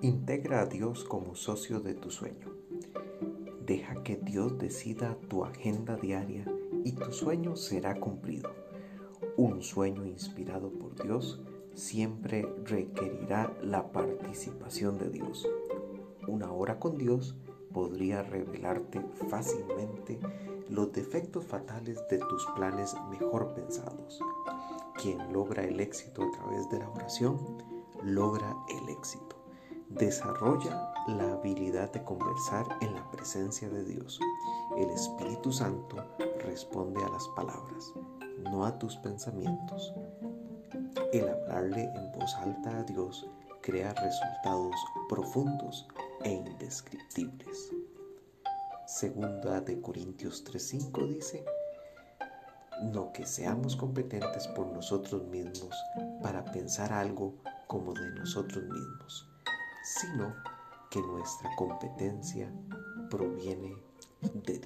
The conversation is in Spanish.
Integra a Dios como socio de tu sueño. Deja que Dios decida tu agenda diaria y tu sueño será cumplido. Un sueño inspirado por Dios siempre requerirá la participación de Dios. Una hora con Dios podría revelarte fácilmente los defectos fatales de tus planes mejor pensados. Quien logra el éxito a través de la oración, logra el éxito. Desarrolla la habilidad de conversar en la presencia de Dios. El Espíritu Santo responde a las palabras, no a tus pensamientos. El hablarle en voz alta a Dios crea resultados profundos e indescriptibles. Segunda de Corintios 3:5 dice, no que seamos competentes por nosotros mismos para pensar algo como de nosotros mismos, sino que nuestra competencia proviene de.